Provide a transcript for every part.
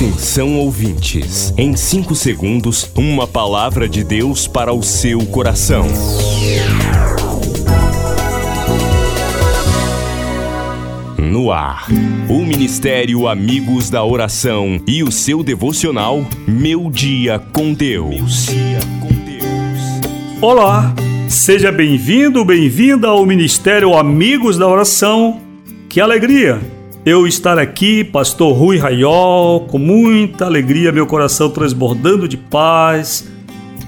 Atenção ouvintes, em 5 segundos, uma palavra de Deus para o seu coração. No ar, o Ministério Amigos da Oração e o seu devocional Meu Dia com Deus. Olá, seja bem-vindo, bem-vinda ao Ministério Amigos da Oração. Que alegria! Eu estar aqui, pastor Rui Raiol, com muita alegria, meu coração transbordando de paz,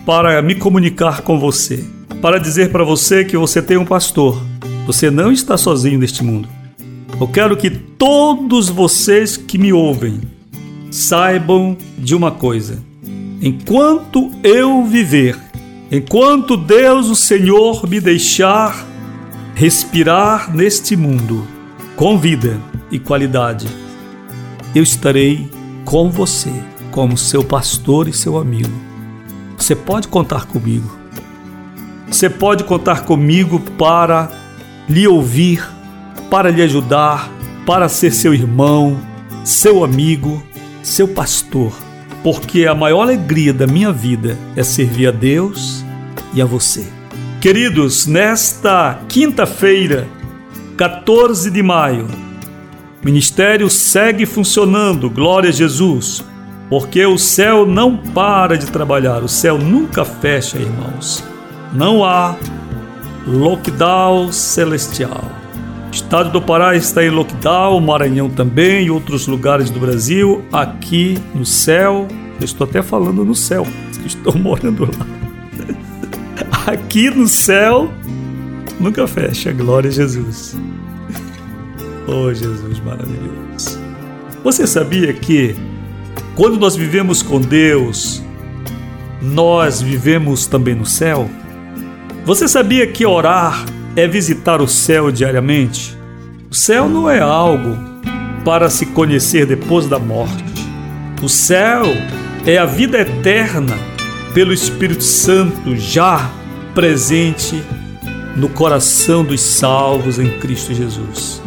para me comunicar com você, para dizer para você que você tem um pastor. Você não está sozinho neste mundo. Eu quero que todos vocês que me ouvem saibam de uma coisa. Enquanto eu viver, enquanto Deus, o Senhor, me deixar respirar neste mundo com vida, e qualidade. Eu estarei com você como seu pastor e seu amigo. Você pode contar comigo. Você pode contar comigo para lhe ouvir, para lhe ajudar, para ser seu irmão, seu amigo, seu pastor. Porque a maior alegria da minha vida é servir a Deus e a você. Queridos, nesta quinta-feira, 14 de maio, o ministério segue funcionando, glória a Jesus, porque o céu não para de trabalhar, o céu nunca fecha, irmãos. Não há lockdown celestial. O estado do Pará está em lockdown, Maranhão também e outros lugares do Brasil. Aqui no céu, eu estou até falando no céu, estou morando lá. Aqui no céu, nunca fecha, glória a Jesus. Oh, Jesus maravilhoso. Você sabia que quando nós vivemos com Deus, nós vivemos também no céu? Você sabia que orar é visitar o céu diariamente? O céu não é algo para se conhecer depois da morte. O céu é a vida eterna pelo Espírito Santo já presente no coração dos salvos em Cristo Jesus.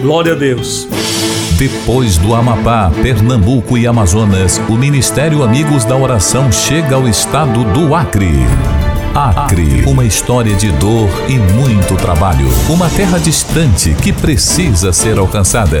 Glória a Deus. Depois do Amapá, Pernambuco e Amazonas, o Ministério Amigos da Oração chega ao estado do Acre. Acre, uma história de dor e muito trabalho. Uma terra distante que precisa ser alcançada.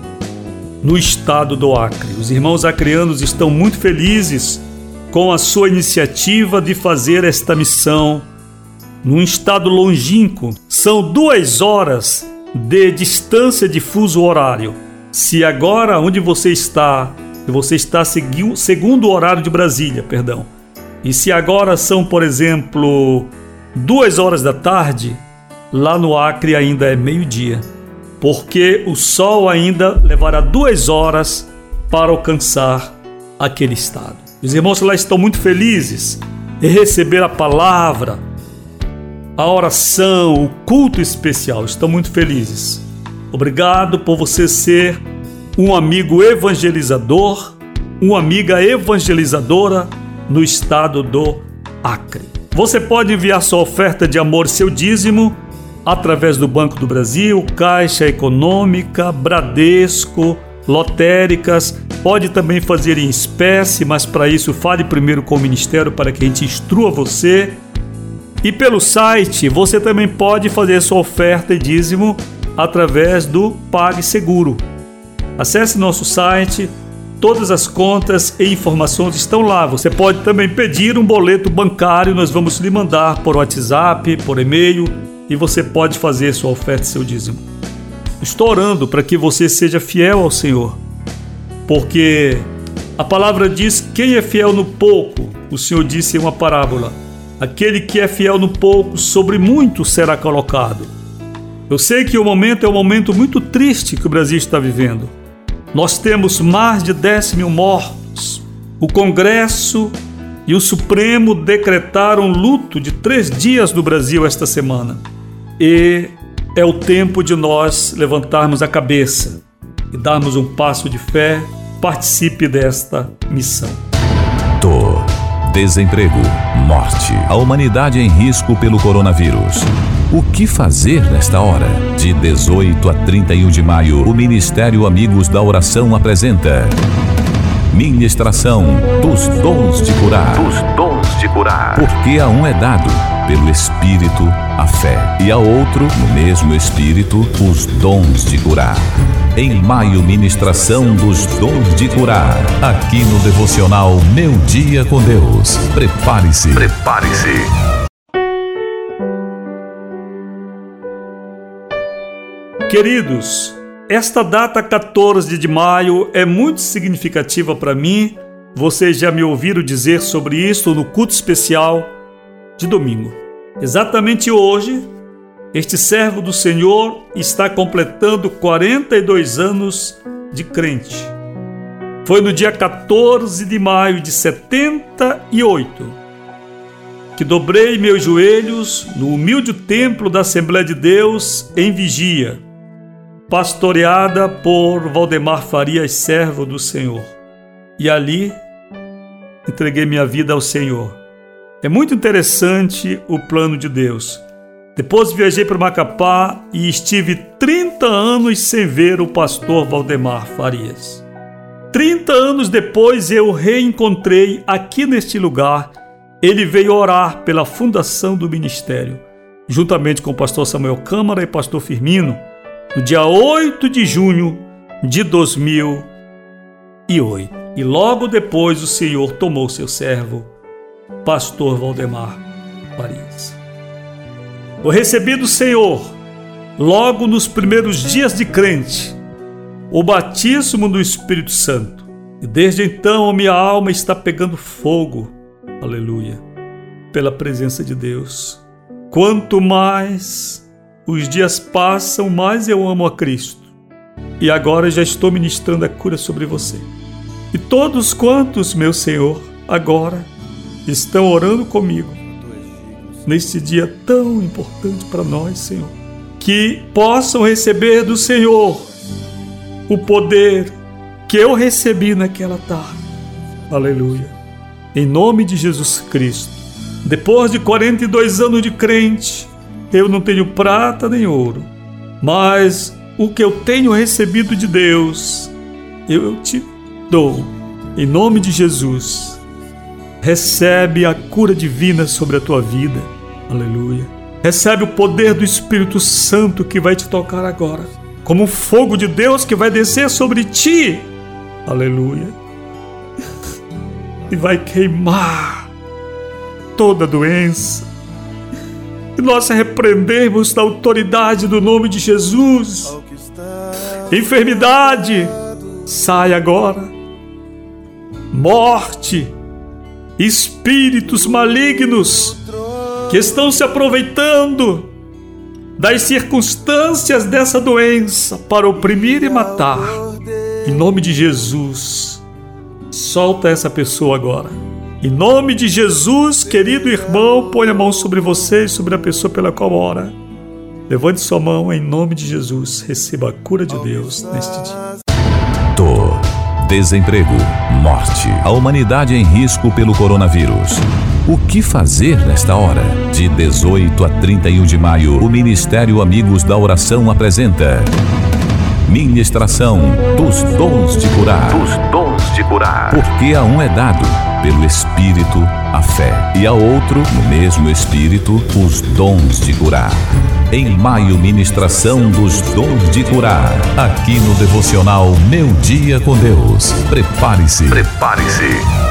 no estado do Acre. Os irmãos acreanos estão muito felizes com a sua iniciativa de fazer esta missão num estado longínquo. São duas horas de distância de fuso horário. Se agora onde você está, você está segundo o horário de Brasília, perdão, e se agora são, por exemplo, duas horas da tarde, lá no Acre ainda é meio-dia porque o sol ainda levará duas horas para alcançar aquele estado. Os irmãos lá estão muito felizes em receber a palavra, a oração, o culto especial. Estão muito felizes. Obrigado por você ser um amigo evangelizador, uma amiga evangelizadora no estado do Acre. Você pode enviar sua oferta de amor, seu dízimo através do Banco do Brasil, Caixa Econômica, Bradesco, lotéricas. Pode também fazer em espécie, mas para isso fale primeiro com o Ministério para que a gente instrua você. E pelo site você também pode fazer sua oferta e dízimo através do PagSeguro. Acesse nosso site, todas as contas e informações estão lá. Você pode também pedir um boleto bancário, nós vamos lhe mandar por WhatsApp, por e-mail e você pode fazer sua oferta e seu dízimo. Estou orando para que você seja fiel ao Senhor, porque a palavra diz: quem é fiel no pouco, o Senhor disse em uma parábola, aquele que é fiel no pouco, sobre muito será colocado. Eu sei que o momento é um momento muito triste que o Brasil está vivendo. Nós temos mais de 10 mil mortos. O Congresso e o Supremo decretaram luto de três dias no Brasil esta semana. E é o tempo de nós levantarmos a cabeça e darmos um passo de fé. Participe desta missão. Dor, desemprego, morte. A humanidade em risco pelo coronavírus. O que fazer nesta hora? De 18 a 31 de maio, o Ministério Amigos da Oração apresenta Ministração dos dons de curar. Dos dons de curar. Porque a um é dado, pelo Espírito, a fé, e a outro, no mesmo Espírito, os dons de curar. Em maio, ministração dos dons de curar. Aqui no devocional Meu Dia com Deus. Prepare-se. Prepare-se. Queridos, esta data 14 de maio é muito significativa para mim. Vocês já me ouviram dizer sobre isso no culto especial de domingo. Exatamente hoje, este servo do Senhor está completando 42 anos de crente. Foi no dia 14 de maio de 78 que dobrei meus joelhos no humilde templo da Assembleia de Deus em vigia pastoreada por Valdemar Farias, servo do Senhor. E ali entreguei minha vida ao Senhor. É muito interessante o plano de Deus. Depois viajei para Macapá e estive 30 anos sem ver o pastor Valdemar Farias. 30 anos depois eu reencontrei aqui neste lugar. Ele veio orar pela fundação do ministério, juntamente com o pastor Samuel Câmara e pastor Firmino no dia 8 de junho de 2008. E logo depois o Senhor tomou seu servo, pastor Valdemar Paris. Eu recebi do Senhor, logo nos primeiros dias de crente, o batismo do Espírito Santo. E desde então a minha alma está pegando fogo, aleluia, pela presença de Deus. Quanto mais os dias passam, mais eu amo a Cristo. E agora já estou ministrando a cura sobre você. E todos quantos, meu Senhor, agora estão orando comigo neste dia tão importante para nós, Senhor, que possam receber do Senhor o poder que eu recebi naquela tarde. Aleluia. Em nome de Jesus Cristo. Depois de 42 anos de crente, eu não tenho prata nem ouro, mas o que eu tenho recebido de Deus, eu te dou. Em nome de Jesus, recebe a cura divina sobre a tua vida. Aleluia. Recebe o poder do Espírito Santo que vai te tocar agora, como um fogo de Deus que vai descer sobre ti. Aleluia. E vai queimar toda doença, e nós repreendemos na autoridade do nome de Jesus. Enfermidade, sai agora. Morte, espíritos malignos que estão se aproveitando das circunstâncias dessa doença para oprimir e matar. Em nome de Jesus, solta essa pessoa agora. Em nome de Jesus, querido irmão, põe a mão sobre você e sobre a pessoa pela qual ora. Levante sua mão em nome de Jesus. Receba a cura de Deus neste dia. Desemprego, morte. A humanidade em risco pelo coronavírus. O que fazer nesta hora? De 18 a 31 de maio, o Ministério Amigos da Oração apresenta Ministração dos Dons de Curar. Dos dons de curar. Porque a um é dado pelo Espírito a fé, e a outro, no mesmo Espírito, os dons de curar. Em maio, ministração dos dons de curar. Aqui no devocional Meu Dia com Deus. Prepare-se. Prepare-se.